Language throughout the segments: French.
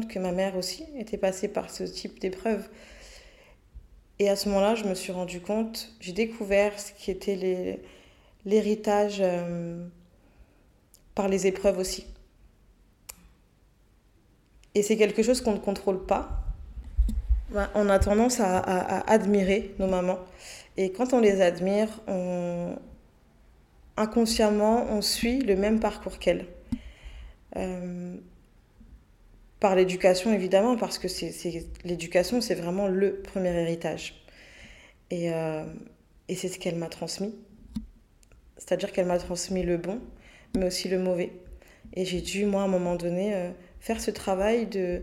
que ma mère aussi était passée par ce type d'épreuve. Et à ce moment-là, je me suis rendu compte, j'ai découvert ce qui était l'héritage euh, par les épreuves aussi. Et c'est quelque chose qu'on ne contrôle pas. Ben, on a tendance à, admirer nos mamans. Et quand on les admire, inconsciemment, on suit le même parcours qu'elles. Euh, par l'éducation, évidemment, parce que c'est, l'éducation, c'est vraiment le premier héritage. Et, euh, et c'est ce qu'elle m'a transmis. C'est-à-dire qu'elle m'a transmis le bon, mais aussi le mauvais. Et j'ai dû, moi, à un moment donné, euh, faire ce travail de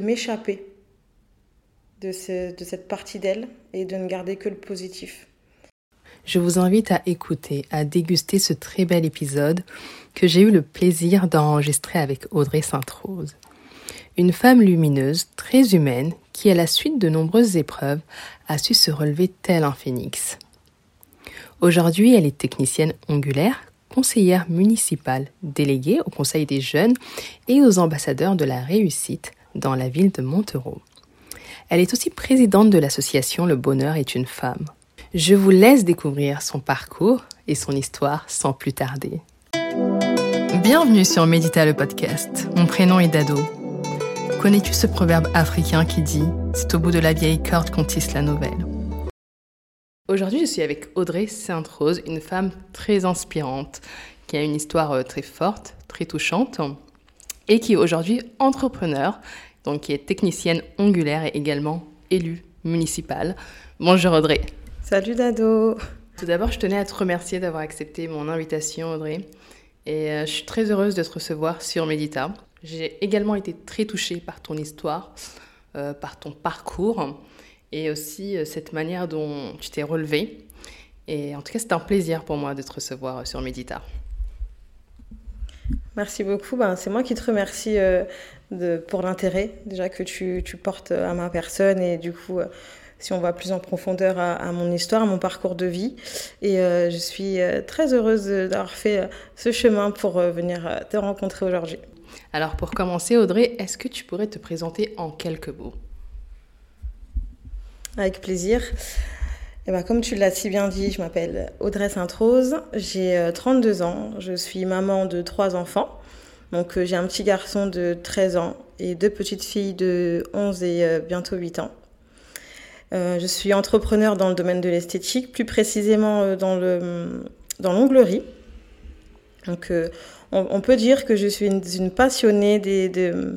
m'échapper de, de cette partie d'elle et de ne garder que le positif. Je vous invite à écouter, à déguster ce très bel épisode que j'ai eu le plaisir d'enregistrer avec Audrey Sainte-Rose. Une femme lumineuse, très humaine, qui à la suite de nombreuses épreuves a su se relever tel un phénix. Aujourd'hui, elle est technicienne ongulaire, conseillère municipale, déléguée au Conseil des jeunes et aux ambassadeurs de la réussite dans la ville de Montereau. Elle est aussi présidente de l'association Le Bonheur est une femme. Je vous laisse découvrir son parcours et son histoire sans plus tarder. Bienvenue sur Médita le podcast. Mon prénom est Dado. Connais-tu ce proverbe africain qui dit C'est au bout de la vieille corde qu'on tisse la nouvelle Aujourd'hui, je suis avec Audrey Sainte-Rose, une femme très inspirante, qui a une histoire euh, très forte, très touchante, et qui est aujourd'hui entrepreneur, donc qui est technicienne ongulaire et également élue municipale. Bonjour Audrey. Salut Dado. Tout d'abord, je tenais à te remercier d'avoir accepté mon invitation Audrey. Et euh, je suis très heureuse de te recevoir sur Medita. J'ai également été très touchée par ton histoire, euh, par ton parcours et aussi euh, cette manière dont tu t'es relevée. Et en tout cas, c'est un plaisir pour moi de te recevoir sur Medita. Merci beaucoup. Ben, c'est moi qui te remercie de, pour l'intérêt déjà que tu, tu, portes à ma personne et du coup si on va plus en profondeur à, mon histoire, à mon parcours de vie. Et euh, je suis euh, très heureuse d'avoir fait euh, ce chemin pour venir te rencontrer aujourd'hui. Alors pour commencer, Audrey, est-ce que tu pourrais te présenter en quelques mots? Avec plaisir. Eh ben, comme tu l'as si bien dit, je m'appelle Audrey Sainte-Rose, j'ai 32 ans, je suis maman de trois enfants. Donc j'ai un petit garçon de 13 ans et deux petites filles de 11 et bientôt 8 ans. Euh, je suis entrepreneur dans le domaine de l'esthétique, plus précisément euh, dans le dans l'onglerie. Donc, euh, on, peut dire que je suis une, passionnée de,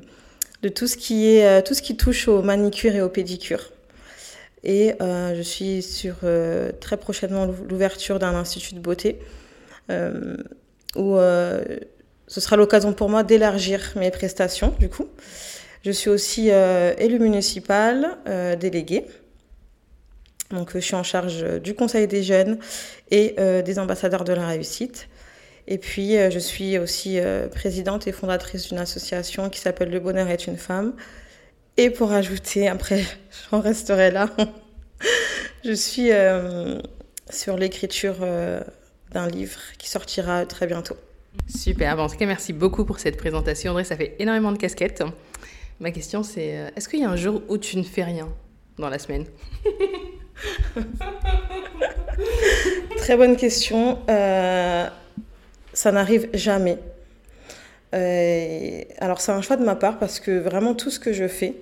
de, tout ce qui est tout ce qui touche au manicure et au pédicure. Et je suis sur très prochainement l'ouverture d'un institut de beauté où ce sera l'occasion pour moi d'élargir mes prestations. Du coup, je suis aussi élue municipale déléguée. Donc, je suis en charge euh, du Conseil des jeunes et euh, des ambassadeurs de la réussite. Et puis, euh, je suis aussi présidente et fondatrice d'une association qui s'appelle Le Bonheur est une femme. Et pour ajouter, après, j'en resterai là, je suis sur l'écriture d'un livre qui sortira très bientôt. Super, en tout cas, merci beaucoup pour cette présentation. André, ça fait énormément de casquettes. Ma question, c'est est-ce qu'il y a un jour où tu ne fais rien dans la semaine? Très bonne question. Euh, ça n'arrive jamais. Euh, alors c'est un choix de ma part parce que vraiment tout ce que je fais,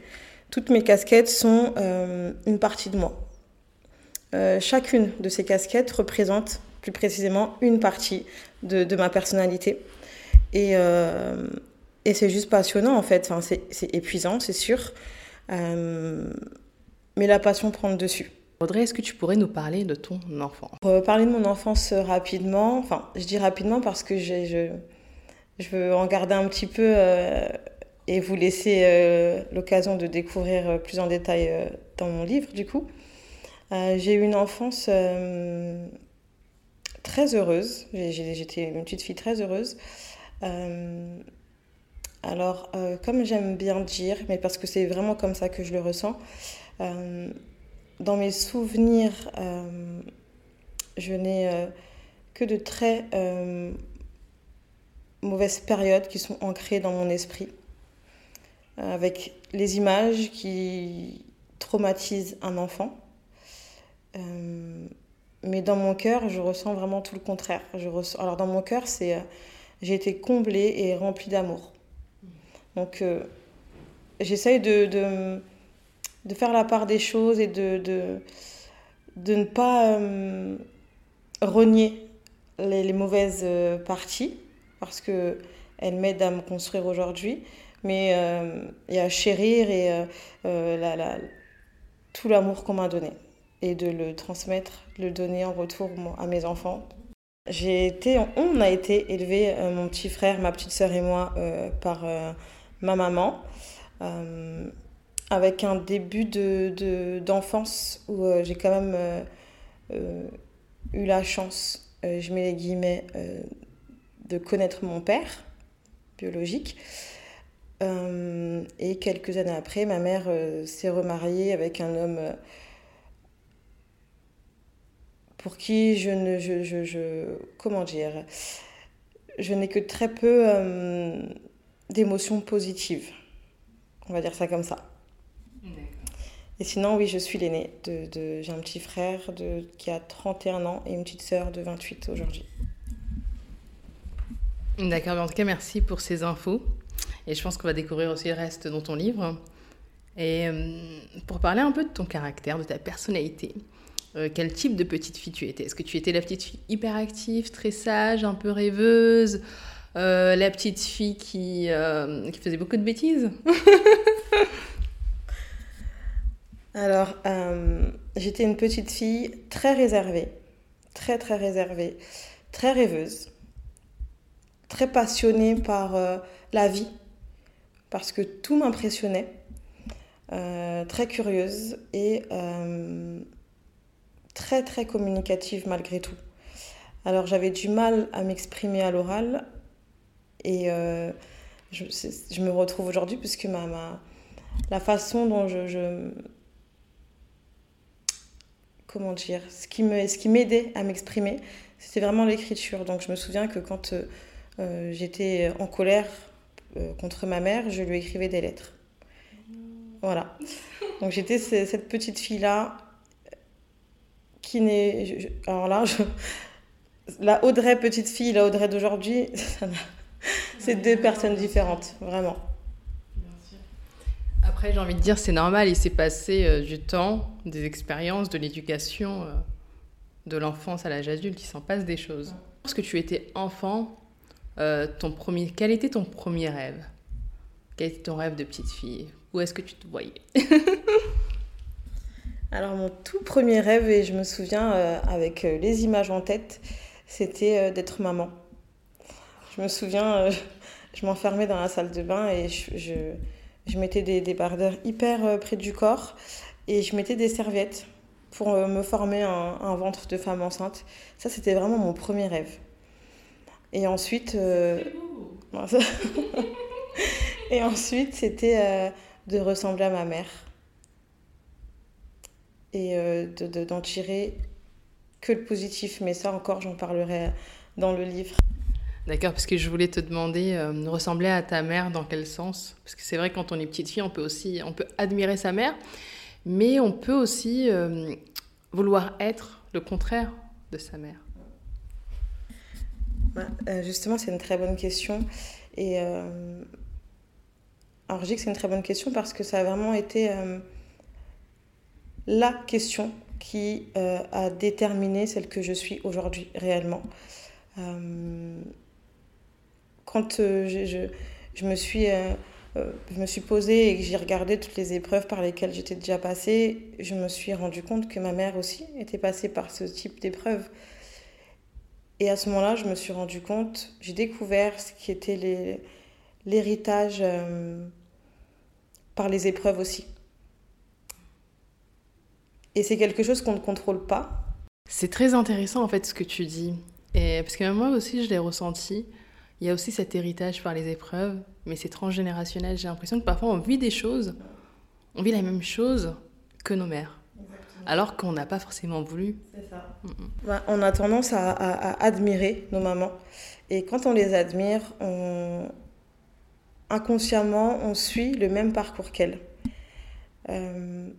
toutes mes casquettes sont euh, une partie de moi. chacune de ces casquettes représente plus précisément une partie de, ma personnalité. Et, c'est juste passionnant en fait. C'est épuisant, c'est sûr. mais la passion prend le dessus. Audrey, est-ce que tu pourrais nous parler de ton enfance? Pour parler de mon enfance euh, rapidement, enfin, je dis rapidement parce que je, je veux en garder un petit peu euh, et vous laisser euh, l'occasion de découvrir plus en détail dans mon livre, du coup. j'ai eu une enfance très heureuse. J'étais une petite fille très heureuse. alors, comme j'aime bien dire, mais parce que c'est vraiment comme ça que je le ressens, dans mes souvenirs, euh, je n'ai euh, que de très euh, mauvaises périodes qui sont ancrées dans mon esprit, avec les images qui traumatisent un enfant. mais dans mon cœur, je ressens vraiment tout le contraire. Je ressens... Alors dans mon cœur, c'est j'ai été comblée et remplie d'amour. Donc j'essaye de, de, de, faire la part des choses et de, de, de ne pas euh, renier les, mauvaises euh, parties parce qu'elles m'aident à me construire aujourd'hui, mais euh, et à chérir et, la, la, tout l'amour qu'on m'a donné et de le transmettre, de le donner en retour à mes enfants. J'ai été, on a été élevés, mon petit frère, ma petite sœur et moi, par ma maman. Euh, avec un début de, d'enfance où euh, j'ai quand même euh, eu la chance, je mets les guillemets, de connaître mon père biologique. et quelques années après, ma mère s'est remariée avec un homme pour qui je ne. Je, je, je comment dire Je n'ai que très peu d'émotions positives. On va dire ça comme ça. Et sinon, oui, je suis l'aînée. De, de J'ai un petit frère de, qui a 31 ans et une petite sœur de 28 aujourd'hui. D'accord, en tout cas, merci pour ces infos. Et je pense qu'on va découvrir aussi le reste dans ton livre. Et euh, pour parler un peu de ton caractère, de ta personnalité, euh, quel type de petite fille tu étais? Est-ce que tu étais la petite fille hyperactive, très sage, un peu rêveuse euh, la petite fille qui, euh, qui faisait beaucoup de bêtises? Alors, euh, j'étais une petite fille très réservée, très très réservée, très rêveuse, très passionnée par la vie, parce que tout m'impressionnait, très curieuse et très très communicative malgré tout. Alors j'avais du mal à m'exprimer à l'oral, et euh, je, me retrouve aujourd'hui puisque ma, ma, la façon dont je comment dire, ce qui me, ce qui m'aidait à m'exprimer, c'était vraiment l'écriture. Donc je me souviens que quand euh, euh j'étais en colère euh, contre ma mère, je lui écrivais des lettres. Voilà. Donc j'étais cette petite fille là qui n'est, alors là, la Audrey petite fille, la Audrey d'aujourd'hui, c'est deux personnes différentes, vraiment. J'ai envie de dire, c'est normal, il s'est passé euh, du temps, des expériences, de l'éducation, euh, de l'enfance à l'âge adulte, il s'en passe des choses. Lorsque tu étais enfant, euh, ton premier, quel était ton premier rêve? Quel était ton rêve de petite fille? Où est-ce que tu te voyais? Alors, mon tout premier rêve, et je me souviens avec les images en tête, c'était d'être maman. Je me souviens, je m'enfermais dans la salle de bain et je, mettais des, des bardeurs hyper euh, près du corps et je mettais des serviettes pour euh, me former un, un ventre de femme enceinte. Ça, c'était vraiment mon premier rêve. Et ensuite, et ensuite, c'était de ressembler à ma mère et d'en de, d'en tirer que le positif. Mais ça encore, j'en parlerai dans le livre. D'accord, parce que je voulais te demander, euh, ressembler à ta mère dans quel sens? Parce que c'est vrai, quand on est petite fille, on peut aussi on peut admirer sa mère, mais on peut aussi euh, vouloir être le contraire de sa mère. Bah, euh, justement, c'est une très bonne question. Et euh, alors, je dis que c'est une très bonne question parce que ça a vraiment été la question qui a déterminé celle que je suis aujourd'hui réellement quand euh, je, je, me suis, euh, euh, je me suis posée et que j'ai regardé toutes les épreuves par lesquelles j'étais déjà passée, je me suis rendu compte que ma mère aussi était passée par ce type d'épreuves. Et à ce moment-là, je me suis rendu compte, j'ai découvert ce qui était l'héritage par les épreuves aussi. Et c'est quelque chose qu'on ne contrôle pas. C'est très intéressant en fait ce que tu dis. Et parce que moi aussi, je l'ai ressenti. Il y a aussi cet héritage par les épreuves, mais c'est transgénérationnel. J'ai l'impression que parfois on vit des choses, on vit la même chose que nos mères. alors qu'on n'a pas forcément voulu. C'est ça. Bah, on a tendance à, admirer nos mamans. Et quand on les admire, inconsciemment, on suit le même parcours qu'elles. Euh,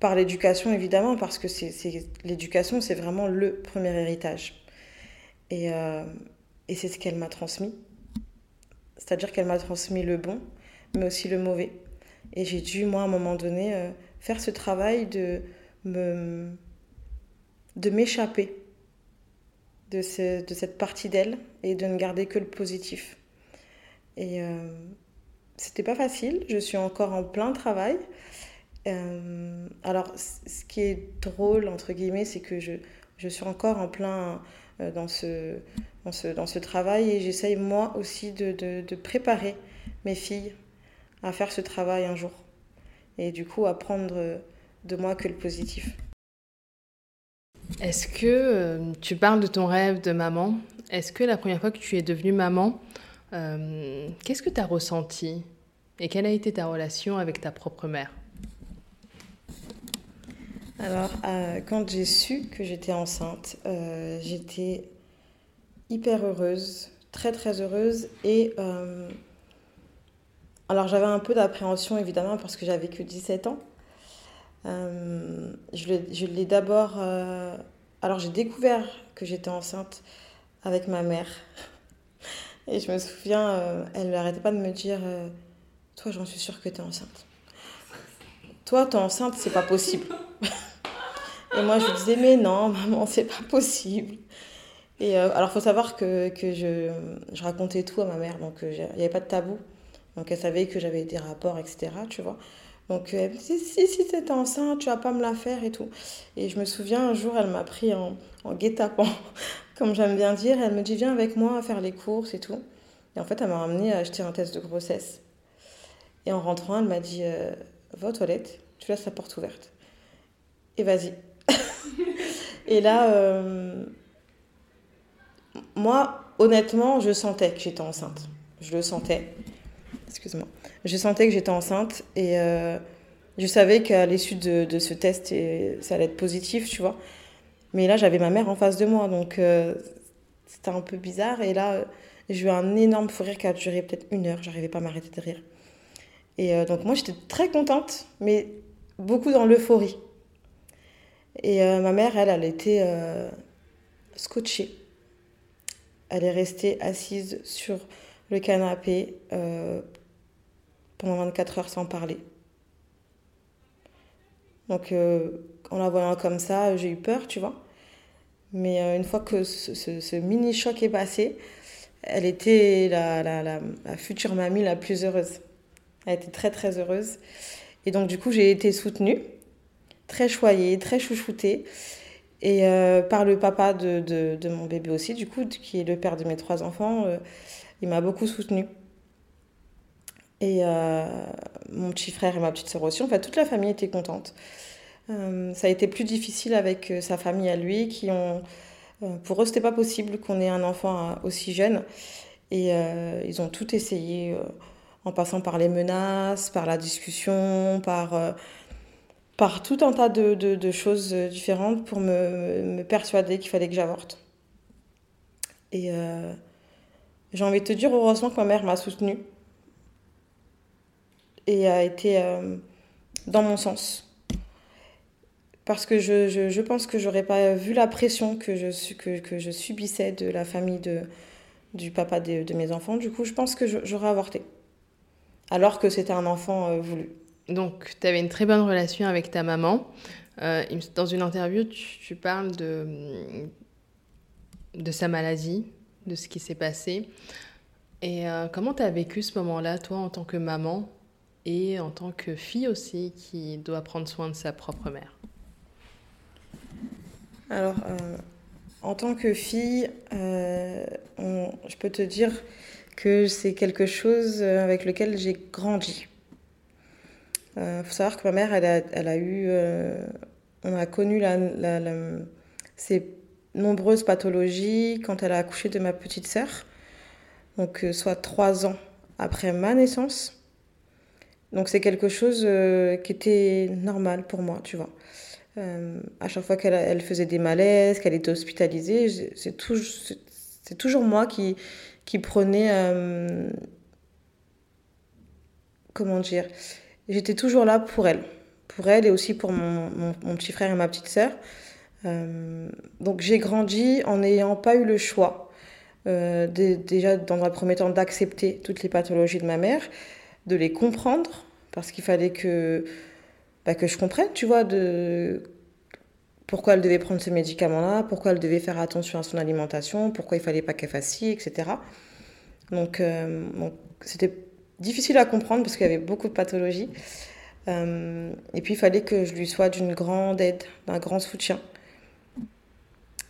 par l'éducation, évidemment, parce que c'est, l'éducation, c'est vraiment le premier héritage. Et, euh, et c'est ce qu'elle m'a transmis. C'est-à-dire qu'elle m'a transmis le bon, mais aussi le mauvais. Et j'ai dû, moi, à un moment donné, euh, faire ce travail de de m'échapper de, de cette partie d'elle et de ne garder que le positif. Et euh, c'était pas facile, je suis encore en plein travail. Euh, alors, ce qui est drôle, entre guillemets, c'est que je, je, suis encore en plein dans, ce, dans, ce, dans ce travail et j'essaye moi aussi de, de, de, préparer mes filles à faire ce travail un jour. Et du coup, à prendre de moi que le positif. Est-ce que euh, tu parles de ton rêve de maman? Est-ce que la première fois que tu es devenue maman, euh, qu'est-ce que tu as ressenti? Et quelle a été ta relation avec ta propre mère? Alors, euh, quand j'ai su que j'étais enceinte, j'étais hyper heureuse, très très heureuse. Et alors, j'avais un peu d'appréhension évidemment parce que j'avais que 17 ans. Euh, je l'ai d'abord. Euh, alors, j'ai découvert que j'étais enceinte avec ma mère. Et je me souviens, euh, elle n'arrêtait pas de me dire Toi, j'en suis sûre que tu es enceinte. Toi, tu es enceinte, c'est pas possible. Et moi, je disais Mais non, maman, c'est pas possible. Et alors, il faut savoir que, je, racontais tout à ma mère, donc il n'y avait pas de tabou. Donc, elle savait que j'avais des rapports, etc. Tu vois. Donc elle me dit, si, si tu es enceinte, tu vas pas me la faire et tout. Et je me souviens, un jour, elle m'a pris en, en guet-apens, comme j'aime bien dire. Elle me dit, viens avec moi faire les courses et tout. Et en fait, elle m'a ramené à acheter un test de grossesse. Et en rentrant, elle m'a dit, euh, va aux toilettes, tu laisses la porte ouverte. Et vas-y. et là, euh, moi, honnêtement, je sentais que j'étais enceinte. Je le sentais. Excuse-moi je sentais que j'étais enceinte et euh, je savais qu'à l'issue de, ce test, ça allait être positif, tu vois. Mais là, j'avais ma mère en face de moi, donc euh, c'était un peu bizarre. Et là, j'ai eu un énorme fou rire qui a duré peut-être une heure. J'arrivais pas à m'arrêter de rire. Et euh, donc moi, j'étais très contente, mais beaucoup dans l'euphorie. Et ma mère, elle, elle était scotchée. Elle est restée assise sur le canapé pendant 24 heures sans parler. Donc, euh, en la voyant comme ça, j'ai eu peur, tu vois. Mais euh, une fois que ce, mini-choc est passé, elle était la, future mamie la plus heureuse. Elle était très, très heureuse. Et donc, du coup, j'ai été soutenue, très choyée, très chouchoutée. Et euh, par le papa de, de, mon bébé aussi, du coup, qui est le père de mes trois enfants, il m'a beaucoup soutenue. Et euh, mon petit frère et ma petite sœur aussi. En toute la famille était contente. Euh, ça a été plus difficile avec euh, sa famille à lui, qui ont. pour eux, c'était pas possible qu'on ait un enfant aussi jeune. Et ils ont tout essayé, en passant par les menaces, par la discussion, par, par tout un tas de, de, choses différentes pour me, me persuader qu'il fallait que j'avorte. Et j'ai envie de te dire, heureusement que ma mère m'a soutenue et a été euh, dans mon sens. Parce que je, je, pense que j'aurais pas vu la pression que je, que, que je subissais de la famille de, du papa de, mes enfants. Du coup, je pense que j'aurais avorté. Alors que c'était un enfant euh, voulu. Donc, tu avais une très bonne relation avec ta maman. Euh, dans une interview, tu, parles de, sa maladie, de ce qui s'est passé. Et comment tu as vécu ce moment-là, toi, en tant que maman et en tant que fille aussi qui doit prendre soin de sa propre mère? Alors, euh, en tant que fille, euh, je peux te dire que c'est quelque chose avec lequel j'ai grandi. Il euh, faut savoir que ma mère, elle a, eu, on a connu la, ces nombreuses pathologies quand elle a accouché de ma petite sœur, donc soit trois ans après ma naissance. Donc c'est quelque chose euh, qui était normal pour moi, tu vois. Euh, à chaque fois qu'elle elle faisait des malaises, qu'elle était hospitalisée, c'est toujours, moi qui, prenais... Euh, comment dire J'étais toujours là pour elle. Pour elle et aussi pour mon, petit frère et ma petite sœur. donc j'ai grandi en n'ayant pas eu le choix. déjà dans un premier temps d'accepter toutes les pathologies de ma mère, de les comprendre, parce qu'il fallait que, bah, que je comprenne, tu vois, de pourquoi elle devait prendre ce médicament-là, pourquoi elle devait faire attention à son alimentation, pourquoi il fallait pas qu'elle fasse ci, etc. Donc, euh, c'était difficile à comprendre parce qu'il y avait beaucoup de pathologies. Euh, et puis, il fallait que je lui sois d'une grande aide, d'un grand soutien.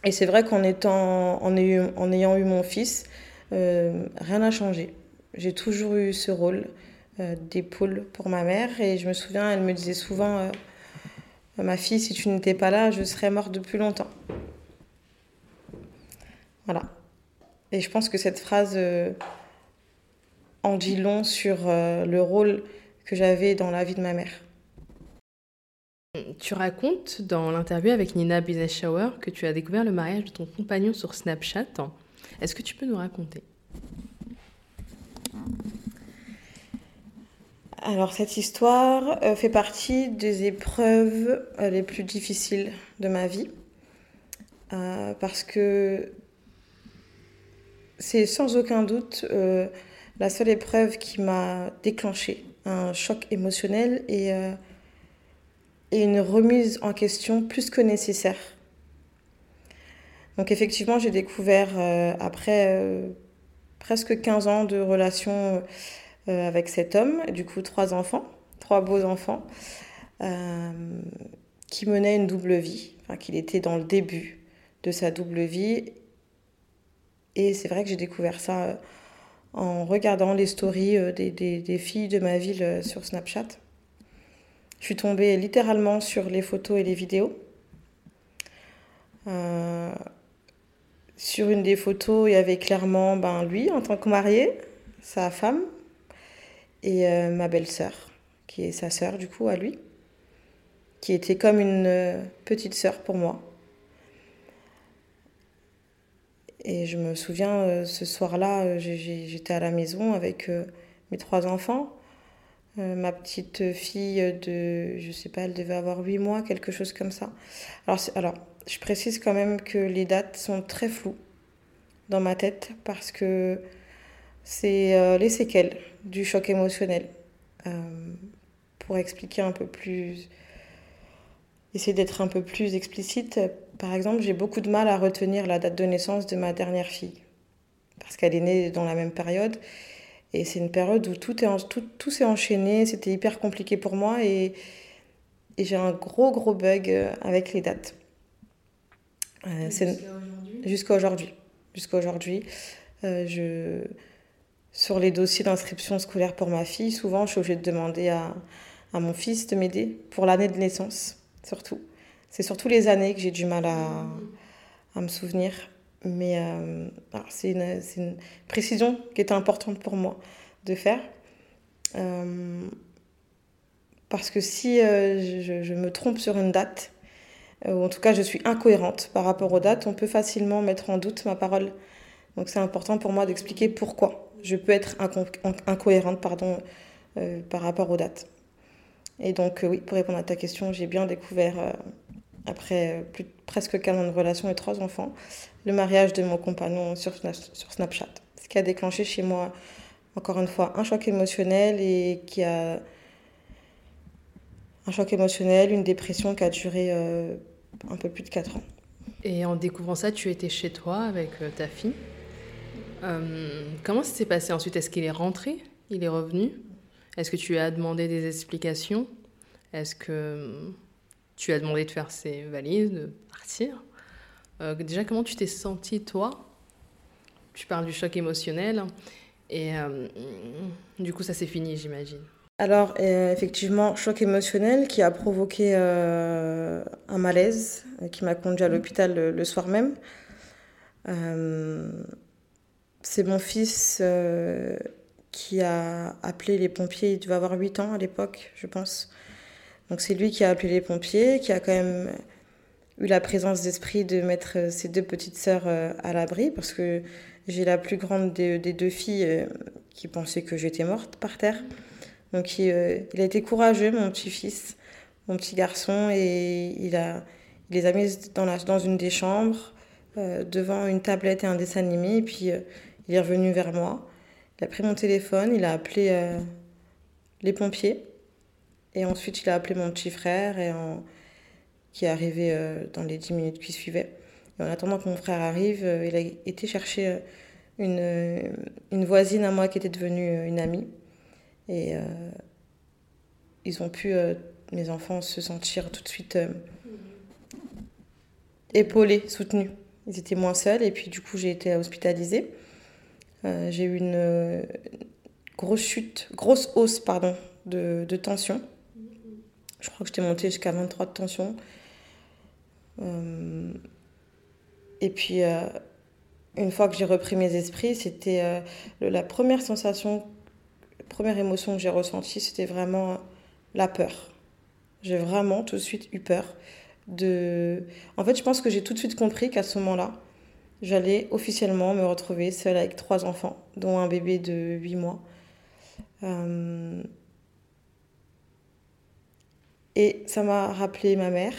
Et c'est vrai qu'en étant, en, ayant, eu mon fils, euh, rien n'a changé. J'ai toujours eu ce rôle euh, d'épaule pour ma mère. Et je me souviens, elle me disait souvent, ma fille, si tu n'étais pas là, je serais morte depuis longtemps. Voilà. Et je pense que cette phrase en dit long sur le rôle que j'avais dans la vie de ma mère. Tu racontes dans l'interview avec Nina Bizeshauer que tu as découvert le mariage de ton compagnon sur Snapchat. Est-ce que tu peux nous raconter? Alors cette histoire euh, fait partie des épreuves euh, les plus difficiles de ma vie euh, parce que c'est sans aucun doute la seule épreuve qui m'a déclenché un choc émotionnel et, et une remise en question plus que nécessaire. Donc effectivement j'ai découvert après presque 15 ans de relation euh, avec cet homme, du coup trois enfants, trois beaux enfants, euh, qui menait une double vie, qu'il était dans le début de sa double vie. Et c'est vrai que j'ai découvert ça euh, en regardant les stories des, des, filles de ma ville sur Snapchat. Je suis tombée littéralement sur les photos et les vidéos. sur une des photos, il y avait clairement ben, lui en tant que marié, sa femme, et euh, ma belle-sœur, qui est sa sœur du coup à lui, qui était comme une euh, petite sœur pour moi. Et je me souviens, euh, ce soir-là, j'étais à la maison avec mes trois enfants. ma petite fille de, je sais pas, elle devait avoir huit mois, quelque chose comme ça. Alors, alors, je précise quand même que les dates sont très floues dans ma tête parce que c'est les séquelles du choc émotionnel. Euh, pour expliquer un peu plus, essayer d'être un peu plus explicite, par exemple, j'ai beaucoup de mal à retenir la date de naissance de ma dernière fille, parce qu'elle est née dans la même période. Et c'est une période où tout, est tout, tout s'est enchaîné, c'était hyper compliqué pour moi et, et j'ai un gros gros bug avec les dates. Euh, Jusqu'à aujourd'hui. Jusqu'à aujourd'hui. Euh, je sur les dossiers d'inscription scolaire pour ma fille, souvent, je suis obligée de demander à, à mon fils de m'aider pour l'année de naissance, surtout. C'est surtout les années que j'ai du mal à, me souvenir. Mais euh, c'est une, précision qui était importante pour moi de faire. Euh, parce que si euh, je, me trompe sur une date, ou en tout cas je suis incohérente par rapport aux dates, on peut facilement mettre en doute ma parole. Donc c'est important pour moi d'expliquer pourquoi je peux être incohérente par rapport aux dates. Et donc, oui, pour répondre à ta question, j'ai bien découvert, après presque 15 ans de relation et trois enfants, le mariage de mon compagnon sur, Snapchat. Ce qui a déclenché chez moi, encore une fois, un choc émotionnel et qui a. Un choc émotionnel, une dépression qui a duré un peu plus de 4 ans. Et en découvrant ça, tu étais chez toi avec ta fille euh, comment ça s'est passé ensuite? Est-ce qu'il est rentré? Il est revenu? Est-ce que tu as demandé des explications? Est-ce que tu as demandé de faire ses valises, de partir euh, Déjà, comment tu t'es senti toi? Tu parles du choc émotionnel. Et euh, du coup, ça s'est fini, j'imagine. Alors, effectivement, choc émotionnel qui a provoqué un malaise, qui m'a conduit à l'hôpital le, le, soir même c'est mon fils euh, qui a appelé les pompiers. Il devait avoir 8 ans à l'époque, je pense. Donc c'est lui qui a appelé les pompiers, qui a quand même eu la présence d'esprit de mettre ses deux petites sœurs à l'abri, parce que j'ai la plus grande des, deux filles qui pensait que j'étais morte par terre. Donc il, a été courageux, mon petit-fils mon petit garçon et il, les a mis dans, une des chambres, euh, devant une tablette et un dessin animé, et puis euh, il est revenu vers moi. Il a pris mon téléphone, il a appelé euh, les pompiers, et ensuite il a appelé mon petit frère qui est arrivé dans les 10 minutes qui suivaient. Et en attendant que mon frère arrive, il a été chercher une, une voisine à moi qui était devenue une amie. Et ils ont pu mes enfants se sentir tout de suite euh, épaulés, soutenus. Ils étaient moins seuls et puis du coup j'ai été hospitalisée. Euh, j'ai eu une euh, grosse chute, grosse hausse pardon, de tension. Je crois que j'étais montée jusqu'à 23 de tension. et puis une fois que j'ai repris mes esprits, c'était la première sensation, la première émotion que j'ai ressentie, c'était vraiment la peur j'ai vraiment tout de suite eu peur de... En fait, je pense que j'ai tout de suite compris qu'à ce moment-là, j'allais officiellement me retrouver seule avec trois enfants, dont un bébé de 8 mois. Et ça m'a rappelé ma mère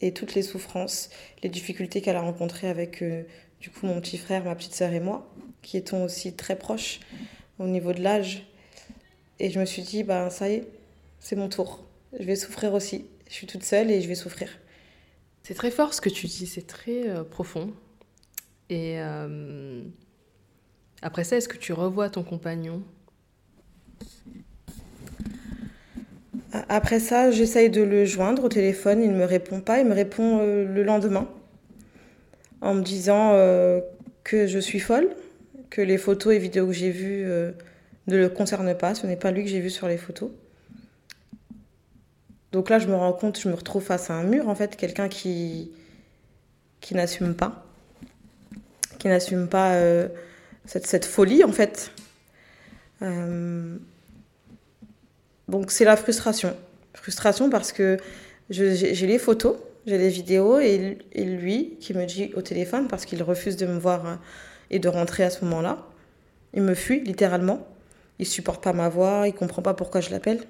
et toutes les souffrances, les difficultés qu'elle a rencontrées avec euh, du coup mon petit frère, ma petite sœur et moi, qui étions aussi très proches au niveau de l'âge. Et je me suis dit, ben ça y est, c'est mon tour je vais souffrir aussi. Je suis toute seule et je vais souffrir. C'est très fort ce que tu dis, c'est très euh, profond. Et euh, après ça, est-ce que tu revois ton compagnon? Après ça, j'essaye de le joindre au téléphone, il ne me répond pas, il me répond euh, le lendemain en me disant que je suis folle, que les photos et vidéos que j'ai vues ne le concernent pas, ce n'est pas lui que j'ai vu sur les photos. Donc là, je me rends compte, je me retrouve face à un mur, en fait, quelqu'un qui, qui n'assume pas, qui n'assume pas euh, cette, cette, folie, en fait. Donc c'est la frustration. Frustration parce que j'ai les photos, j'ai les vidéos, et, lui qui me dit au téléphone, parce qu'il refuse de me voir euh, et de rentrer à ce moment-là, il me fuit littéralement. Il supporte pas ma voix, il comprend pas pourquoi je l'appelle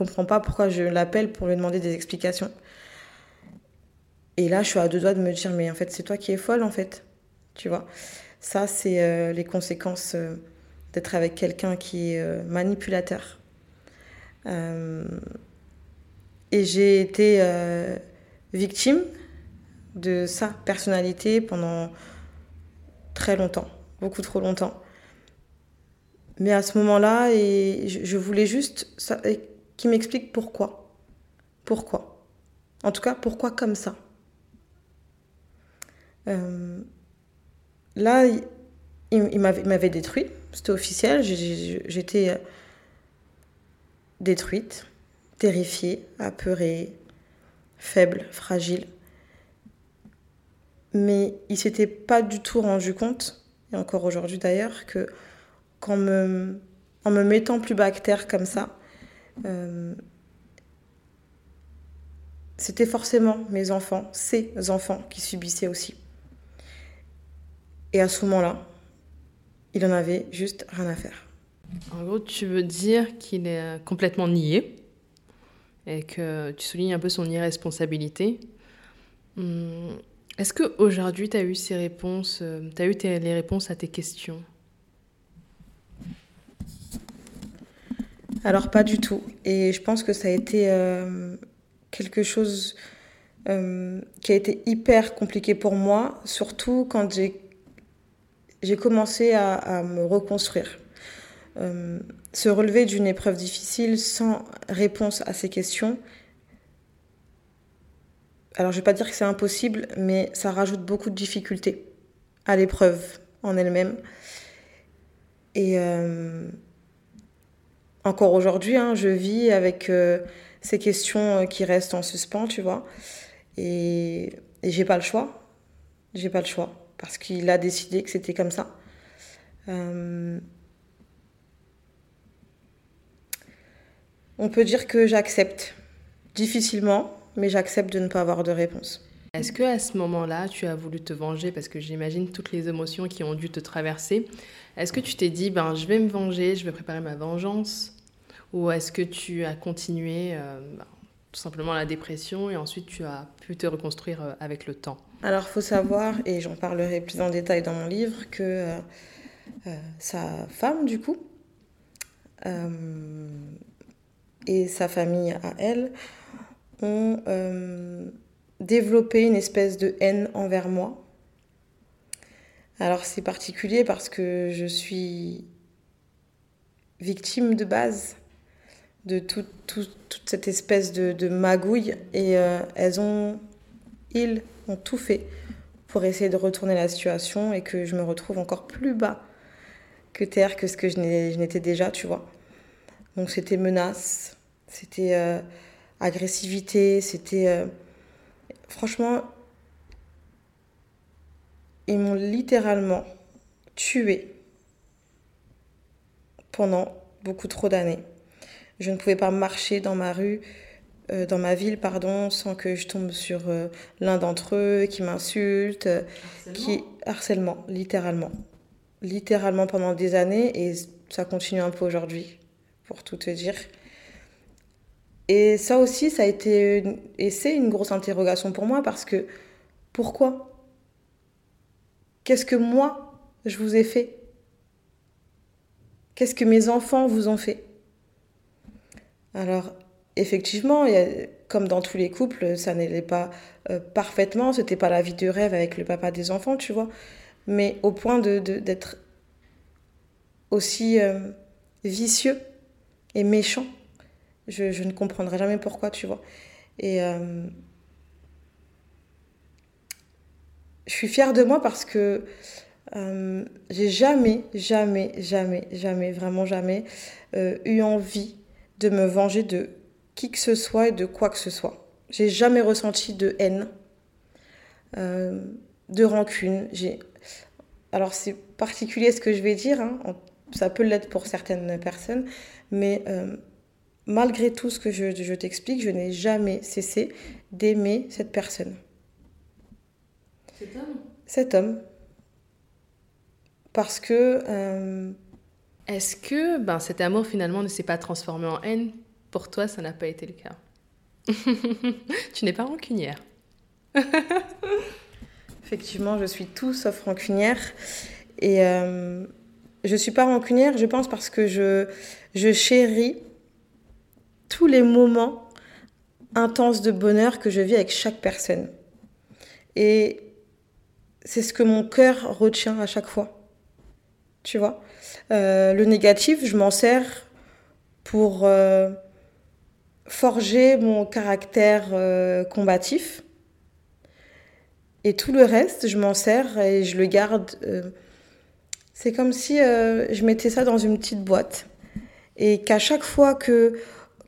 comprends pas pourquoi je l'appelle pour lui demander des explications. Et là, je suis à deux doigts de me dire, mais en fait, c'est toi qui es folle, en fait. Tu vois? Ça, c'est euh, les conséquences euh, d'être avec quelqu'un qui est manipulateur. Et j'ai été victime de sa personnalité pendant très longtemps, beaucoup trop longtemps. Mais à ce moment-là, et je, voulais juste qui m'explique pourquoi. Pourquoi. En tout cas, pourquoi comme ça. Euh, là, il, il m'avait détruit, c'était officiel, j'étais euh, détruite, terrifiée, apeurée, faible, fragile. Mais il s'était pas du tout rendu compte, et encore aujourd'hui d'ailleurs, que qu'en me, en me mettant plus bas que terre comme ça, euh, c'était forcément mes enfants, ces enfants qui subissaient aussi. Et à ce moment-là, il en avait juste rien à faire. En gros, tu veux dire qu'il est complètement nié et que tu soulignes un peu son irresponsabilité. Hum, est-ce qu'aujourd'hui, tu as eu ces réponses, euh, tu eu les réponses à tes questions? Alors pas du tout. Et je pense que ça a été euh, quelque chose euh, qui a été hyper compliqué pour moi, surtout quand j'ai commencé à, me reconstruire. Euh, se relever d'une épreuve difficile sans réponse à ces questions. Alors je ne vais pas dire que c'est impossible, mais ça rajoute beaucoup de difficultés à l'épreuve en elle-même. Et encore aujourd'hui, hein, je vis avec euh, ces questions euh, qui restent en suspens, tu vois. Et, j'ai pas le choix. J'ai pas le choix. Parce qu'il a décidé que c'était comme ça. Euh, On peut dire que j'accepte. Difficilement, mais j'accepte de ne pas avoir de réponse. Est-ce que à ce moment-là, tu as voulu te venger? Parce que j'imagine toutes les émotions qui ont dû te traverser. Est-ce que tu t'es dit ben je vais me venger, je vais préparer ma vengeance? Ou est-ce que tu as continué euh, ben, tout simplement la dépression et ensuite tu as pu te reconstruire euh, avec le temps? Alors, faut savoir, et j'en parlerai plus en détail dans mon livre, que euh, sa femme, du coup, et sa famille à elle, ont développé une espèce de haine envers moi. Alors, c'est particulier parce que je suis victime de base de toute cette espèce de, magouille et euh, elles ont, ils ont tout fait pour essayer de retourner la situation et que je me retrouve encore plus bas que terre que ce que je n'étais déjà, tu vois. Donc c'était menace, c'était euh, agressivité, c'était... Euh, franchement, ils m'ont littéralement tué pendant beaucoup trop d'années. Je ne pouvais pas marcher dans ma rue, euh, dans ma ville, pardon, sans que je tombe sur euh, l'un d'entre eux qui m'insulte, euh, qui harcèlement, littéralement, littéralement pendant des années et ça continue un peu aujourd'hui, pour tout te dire. Et ça aussi, ça a été et c'est une grosse interrogation pour moi parce que pourquoi? Qu'est-ce que moi je vous ai fait? Qu'est-ce que mes enfants vous ont fait? Alors, effectivement, comme dans tous les couples, ça n'allait pas euh, parfaitement, c'était pas la vie de rêve avec le papa des enfants, tu vois. Mais au point d'être aussi euh, vicieux et méchant, je, ne comprendrai jamais pourquoi, tu vois. Et euh, je suis fière de moi parce que j'ai jamais, jamais, jamais, jamais, vraiment jamais eu envie de me venger de qui que ce soit et de quoi que ce soit. J'ai jamais ressenti de haine, euh, de rancune. J'ai... Alors c'est particulier ce que je vais dire, hein. ça peut l'être pour certaines personnes, mais euh, malgré tout ce que je, je t'explique, je n'ai jamais cessé d'aimer cette personne. Cet homme? Cet homme. Parce que... Euh, est-ce que ben, cet amour finalement ne s'est pas transformé en haine? Pour toi, ça n'a pas été le cas. tu n'es pas rancunière. Effectivement, je suis tout sauf rancunière. Et euh, je ne suis pas rancunière, je pense, parce que je, je chéris tous les moments intenses de bonheur que je vis avec chaque personne. Et c'est ce que mon cœur retient à chaque fois. Tu vois? Euh, le négatif, je m'en sers pour euh, forger mon caractère euh, combatif. Et tout le reste, je m'en sers et je le garde. c'est comme si je mettais ça dans une petite boîte. Et qu'à chaque fois que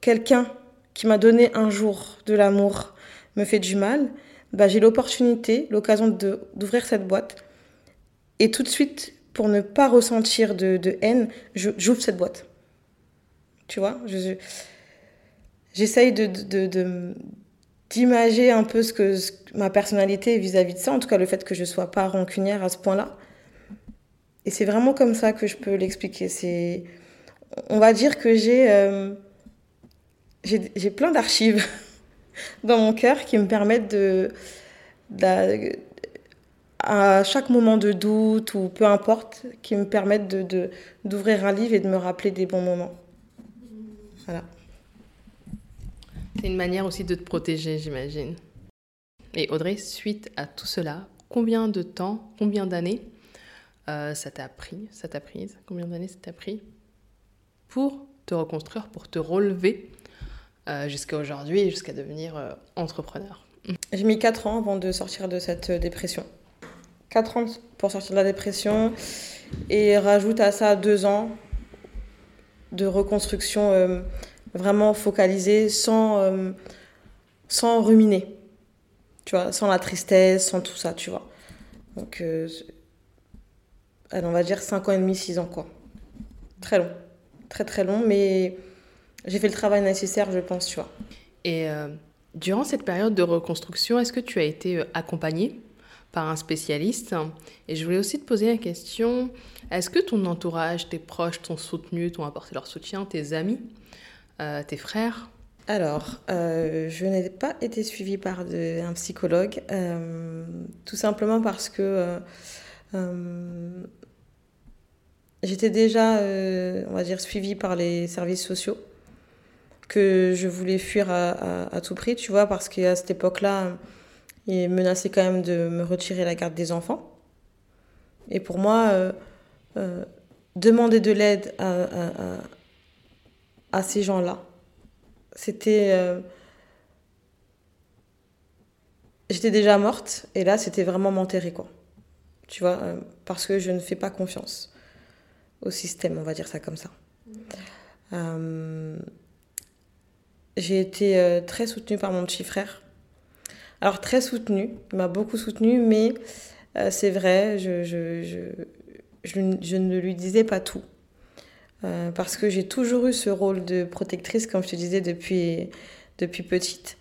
quelqu'un qui m'a donné un jour de l'amour me fait du mal, bah, j'ai l'opportunité, l'occasion d'ouvrir cette boîte et tout de suite pour ne pas ressentir de, de haine, j'ouvre cette boîte. Tu vois J'essaye de, d'imager un peu ce que ma personnalité vis-à-vis de ça, en tout cas le fait que je ne sois pas rancunière à ce point-là. Et c'est vraiment comme ça que je peux l'expliquer. C'est, on va dire que j'ai, euh, plein d'archives dans mon cœur qui me permettent de, à chaque moment de doute ou peu importe, qui me permettent d'ouvrir un livre et de me rappeler des bons moments. Voilà. C'est une manière aussi de te protéger, j'imagine. Et Audrey, suite à tout cela, combien de temps, combien d'années euh, ça t'a pris, ça t'a pris, combien d'années ça t'a pris pour te reconstruire, pour te relever euh, jusqu'à aujourd'hui, jusqu'à devenir euh, entrepreneur J'ai mis 4 ans avant de sortir de cette dépression. 4 ans pour sortir de la dépression et rajoute à ça 2 ans de reconstruction euh, vraiment focalisée sans, euh, sans ruminer, tu vois, sans la tristesse, sans tout ça, tu vois. Donc, euh, on va dire 5 ans et demi, 6 ans, quoi. Très long, très très long, mais j'ai fait le travail nécessaire, je pense, tu vois. Et durant cette période de reconstruction, est-ce que tu as été accompagnée par un spécialiste? Et je voulais aussi te poser la question, est-ce que ton entourage, tes proches t'ont soutenu, t'ont apporté leur soutien, tes amis, tes frères? Alors, euh, je n'ai pas été suivie par un psychologue, euh, tout simplement parce que euh, j'étais déjà, on va dire, suivie par les services sociaux, que je voulais fuir à, tout prix, tu vois, parce qu'à cette époque-là, ils menaçaient quand même de me retirer la garde des enfants. Et pour moi, demander de l'aide à ces gens-là, c'était. Euh, j'étais déjà morte et là, c'était vraiment m'enterrer, quoi. Tu vois, euh, parce que je ne fais pas confiance au système, on va dire ça comme ça. Euh, j'ai été très soutenue par mon petit frère. Alors, très soutenue, il m'a beaucoup soutenue, mais c'est vrai, je, ne lui disais pas tout. Euh, parce que j'ai toujours eu ce rôle de protectrice, comme je te disais, depuis, depuis petite.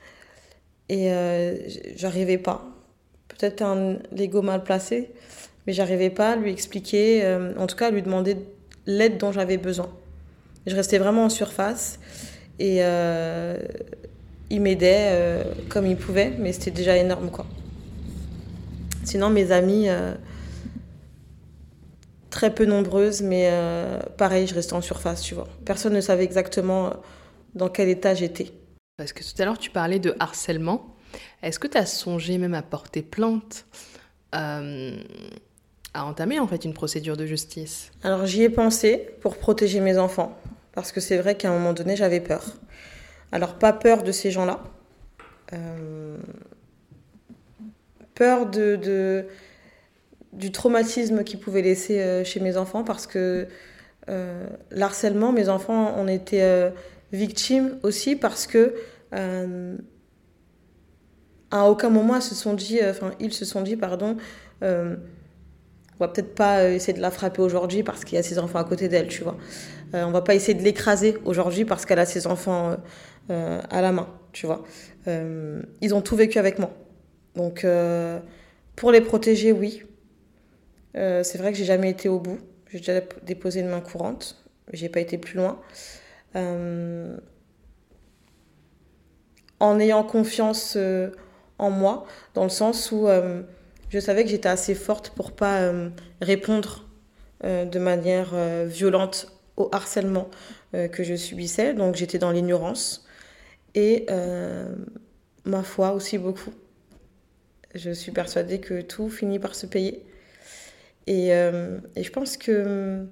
Et euh, j'arrivais pas. Peut-être un l'ego mal placé, mais j'arrivais pas à lui expliquer, euh, en tout cas à lui demander l'aide dont j'avais besoin. Je restais vraiment en surface et euh, il m'aidait comme il pouvait, mais c'était déjà énorme quoi. Sinon, mes amis très peu nombreuses, mais euh, pareil, je restais en surface, tu vois. Personne ne savait exactement euh, dans quel état j'étais. Parce que tout à l'heure, tu parlais de harcèlement. Est-ce que tu as songé même à porter plainte, euh, à entamer en fait une procédure de justice Alors j'y ai pensé pour protéger mes enfants, parce que c'est vrai qu'à un moment donné, j'avais peur. Alors pas peur de ces gens-là, peur de, du traumatisme qu'ils pouvaient laisser euh, chez mes enfants parce que euh, l'harcèlement, mes enfants en étaient euh, victimes aussi parce que à aucun moment ils se sont dit, enfin ils se sont dit, pardon, on va peut-être pas essayer de la frapper aujourd'hui parce qu'il y a ses enfants à côté d'elle, tu vois. on va pas essayer de l'écraser aujourd'hui parce qu'elle a ses enfants à la main, tu vois. ils ont tout vécu avec moi. Donc, pour les protéger, oui. Euh, c'est vrai que j'ai jamais été au bout. J'ai déjà déposé une main courante, j'ai pas été plus loin. Euh, en ayant confiance euh, en moi, dans le sens où je savais que j'étais assez forte pour pas répondre de manière violente au harcèlement que je subissais. Donc j'étais dans l'ignorance et ma foi aussi beaucoup. Je suis persuadée que tout finit par se payer. Euh, et, je pense que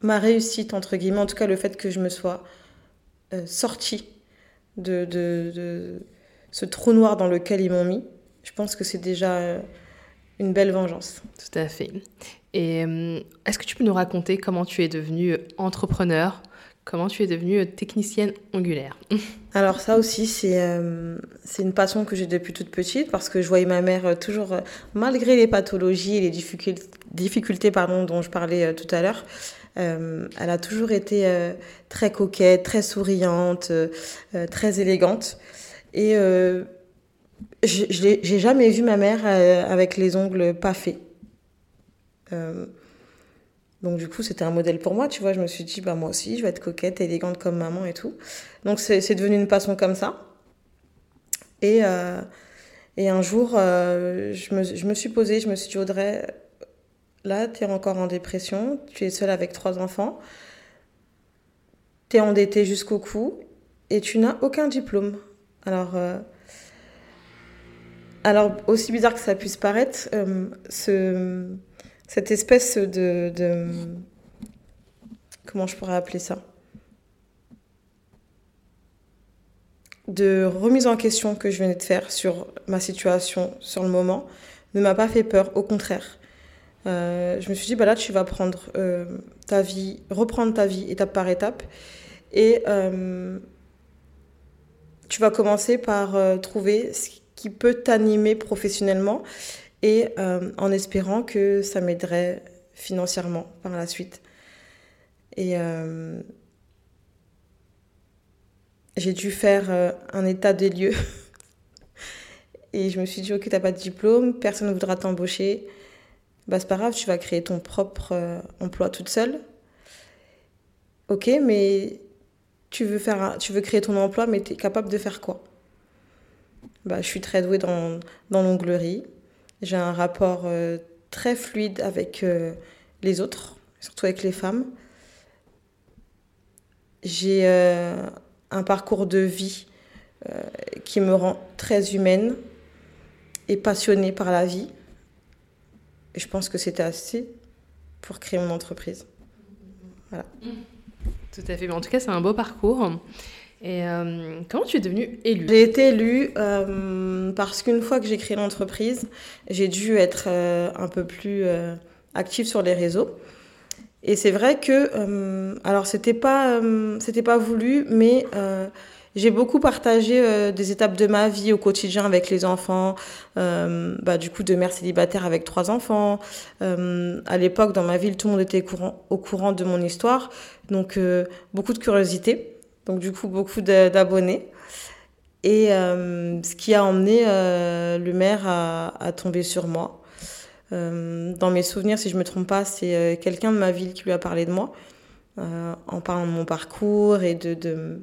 ma réussite, entre guillemets, en tout cas le fait que je me sois euh, sortie de, de, ce trou noir dans lequel ils m'ont mis, je pense que c'est déjà euh, une belle vengeance. Tout à fait. Et est-ce que tu peux nous raconter comment tu es devenue entrepreneur? Comment tu es devenue technicienne angulaire? Alors ça aussi, c'est euh, une passion que j'ai depuis toute petite parce que je voyais ma mère euh, toujours, euh, malgré les pathologies et les difficultés, difficultés pardon, dont je parlais tout à l'heure, elle a toujours été très coquette, très souriante, très élégante. Et j'ai jamais vu ma mère avec les ongles pas faits. Donc du coup, c'était un modèle pour moi, tu vois. Je me suis dit, bah moi aussi, je vais être coquette, élégante comme maman et tout. Donc c'est devenu une passion comme ça. Et, euh, et un jour, euh, je, me, je, me, suis posée, je me suis dit, Audrey, là, tu es encore en dépression, tu es seule avec trois enfants, tu es endettée jusqu'au cou et tu n'as aucun diplôme. Alors, euh, alors, aussi bizarre que ça puisse paraître, ce cette espèce de, Comment je pourrais appeler ça? De remise en question que je venais de faire sur ma situation, sur le moment, ne m'a pas fait peur, au contraire. Euh, je me suis dit, bah là, tu vas prendre euh, ta vie, reprendre ta vie étape par étape, et euh, tu vas commencer par trouver ce qui peut t'animer professionnellement et euh, en espérant que ça m'aiderait financièrement par la suite. Et, euh, j'ai dû faire euh, un état des lieux. Et je me suis dit, ok, t'as pas de diplôme, personne ne voudra t'embaucher. Bah, c'est pas grave, tu vas créer ton propre emploi toute seule. Ok, mais tu veux, faire tu veux créer ton emploi, mais tu es capable de faire quoi? Bah, Je suis très douée dans, dans l'onglerie. J'ai un rapport euh, très fluide avec les autres, surtout avec les femmes. J'ai un parcours de vie euh, qui me rend très humaine et passionnée par la vie. Et je pense que c'était assez pour créer mon entreprise. Voilà. Tout à fait. Mais en tout cas, c'est un beau parcours. Et euh, comment tu es devenue élue? J'ai été élue euh, parce qu'une fois que j'ai créé l'entreprise, j'ai dû être un peu plus active sur les réseaux. Et c'est vrai que, euh, alors c'était pas, euh, c'était pas voulu, mais euh, j'ai beaucoup partagé des étapes de ma vie au quotidien avec les enfants, bah, du coup de mère célibataire avec trois enfants. à l'époque, dans ma ville, tout le monde était au courant de mon histoire, donc beaucoup de curiosité, donc du coup beaucoup d'abonnés. Et ce qui a emmené le maire à, à tomber sur moi. Euh, dans mes souvenirs, si je me trompe pas, c'est euh, quelqu'un de ma ville qui lui a parlé de moi, euh, en parlant de mon parcours et de,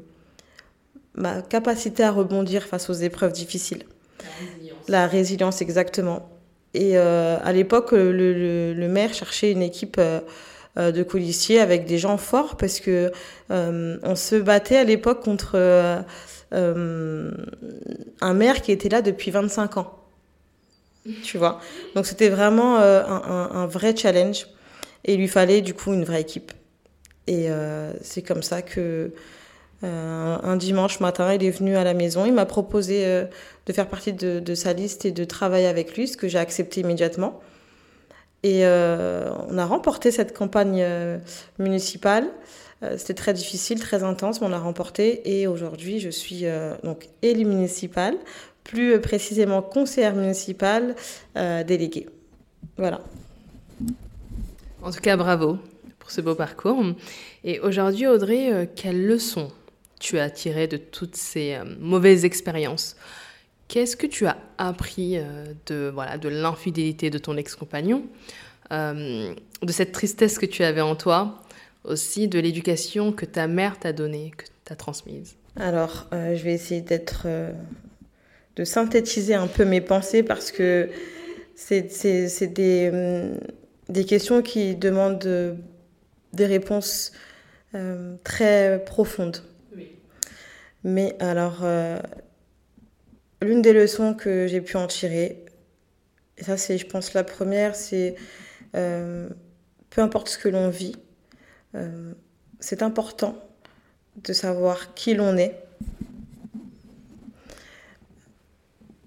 ma capacité à rebondir face aux épreuves difficiles. La résilience. La résilience, exactement. Et à l'époque, le, maire cherchait une équipe de policiers avec des gens forts parce que on se battait à l'époque contre un maire qui était là depuis 25 ans tu vois? Donc c'était vraiment euh, un, vrai challenge et il lui fallait du coup une vraie équipe. Et euh, c'est comme ça que euh, un dimanche matin, il est venu à la maison, il m'a proposé de faire partie de, sa liste et de travailler avec lui, ce que j'ai accepté immédiatement. Et on a remporté cette campagne municipale. C'était très difficile, très intense, mais on l'a remporté. Et aujourd'hui, je suis donc élue municipale plus précisément conseillère municipale euh, déléguée. Voilà. En tout cas, bravo pour ce beau parcours. Et aujourd'hui, Audrey, euh, quelles leçons tu as tirées de toutes ces euh, mauvaises expériences? Qu'est-ce que tu as appris de voilà de l'infidélité de ton ex-compagnon, de cette tristesse que tu avais en toi, aussi de l'éducation que ta mère t'a donnée, que t'a transmise? Alors, je vais essayer d'être de synthétiser un peu mes pensées parce que c'est des, hum, des, questions qui demandent euh, des réponses euh, très profondes. Mais alors, euh, l'une des leçons que j'ai pu en tirer, et ça c'est, je pense, la première, c'est peu importe ce que l'on vit, c'est important de savoir qui l'on est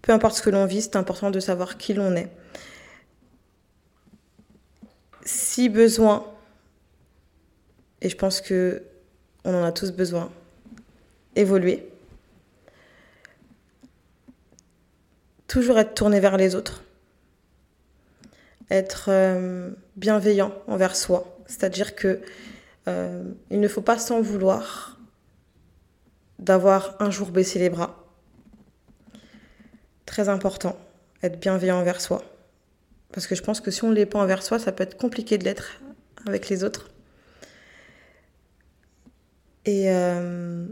peu importe ce que l'on vit, c'est important de savoir qui l'on est. Si besoin, et je pense que on en a tous besoin, évoluer. Toujours être tourné vers les autres. Être euh, bienveillant envers soi. C'est-à-dire que euh, il ne faut pas s'en vouloir d'avoir un jour baissé les bras très important, être bienveillant envers soi. Parce que je pense que si on ne l'est pas envers soi, ça peut être compliqué de l'être avec les autres. Et euh,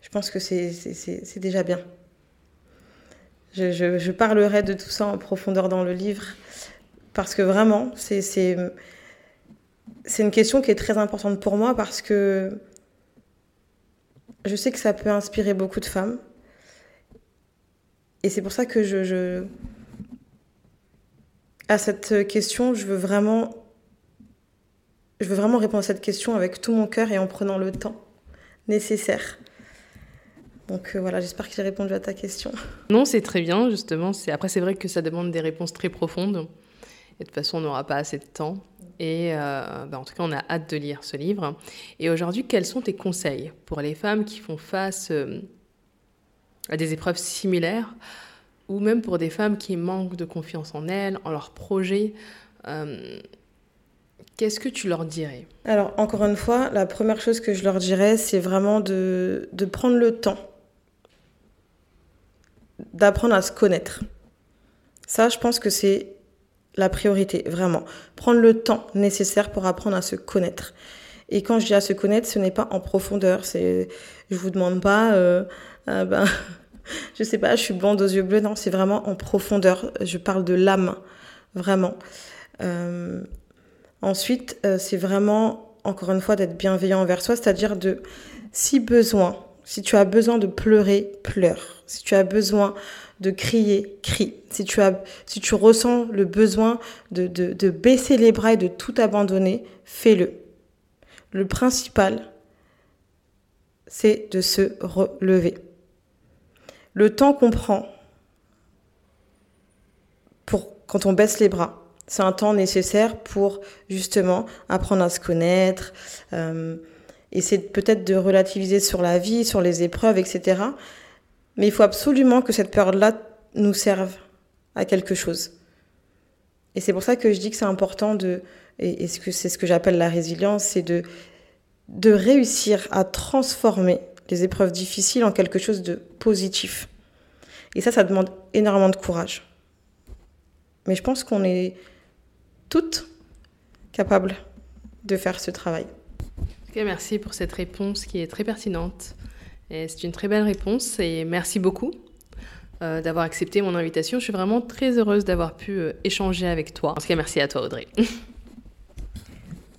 je pense que c'est déjà bien. Je, je, parlerai de tout ça en profondeur dans le livre, parce que vraiment, c'est une question qui est très importante pour moi, parce que je sais que ça peut inspirer beaucoup de femmes. Et c'est pour ça que je, À cette question, je veux vraiment. Je veux vraiment répondre à cette question avec tout mon cœur et en prenant le temps nécessaire. Donc euh, voilà, j'espère que j'ai répondu à ta question. Non, c'est très bien, justement. Après, c'est vrai que ça demande des réponses très profondes. Et de toute façon, on n'aura pas assez de temps. Et euh, bah, en tout cas, on a hâte de lire ce livre. Et aujourd'hui, quels sont tes conseils pour les femmes qui font face euh, à des épreuves similaires ou même pour des femmes qui manquent de confiance en elles, en leurs projets qu'est-ce que tu leur dirais? Alors, encore une fois, la première chose que je leur dirais, c'est vraiment de, de prendre le temps d'apprendre à se connaître. Ça, je pense que c'est la priorité, vraiment. Prendre le temps nécessaire pour apprendre à se connaître. Et quand je dis à se connaître, ce n'est pas en profondeur. C'est, je vous demande pas, euh, euh, ben, je sais pas, je suis blonde aux yeux bleus. Non, c'est vraiment en profondeur. Je parle de l'âme, vraiment. Euh, ensuite, euh, c'est vraiment, encore une fois, d'être bienveillant envers soi, c'est-à-dire de, si besoin, si tu as besoin de pleurer, pleure. Si tu as besoin de crier, crie. Si tu, ressens le besoin de, baisser les bras et de tout abandonner, fais-le. Le principal, c'est de se relever. Le temps qu'on prend quand on baisse les bras, c'est un temps nécessaire pour justement apprendre à se connaître, euh, essayer peut-être de relativiser sur la vie, sur les épreuves, etc. Mais il faut absolument que cette période-là nous serve à quelque chose. Et c'est pour ça que je dis que c'est important de, et, c'est ce que j'appelle la résilience, c'est de, de réussir à transformer les épreuves difficiles en quelque chose de positif. Et ça, ça demande énormément de courage. Mais je pense qu'on est toutes capables de faire ce travail. Merci pour cette réponse qui est très pertinente. C'est une très belle réponse et merci beaucoup euh, d'avoir accepté mon invitation. Je suis vraiment très heureuse d'avoir pu euh, échanger avec toi. En tout cas, merci à toi Audrey.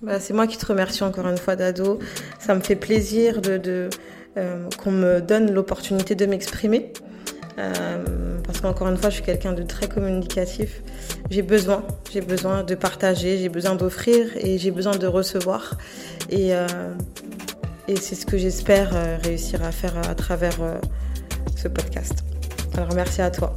Bah, c'est moi qui te remercie encore une fois Dado. Ça me fait plaisir euh, qu'on me donne l'opportunité de m'exprimer. Parce qu'encore une fois, je suis quelqu'un de très communicatif. J'ai besoin, j'ai besoin de partager, j'ai besoin d'offrir et j'ai besoin de recevoir. Et et c'est ce que j'espère euh, réussir à faire à travers euh, ce podcast. Alors merci à toi.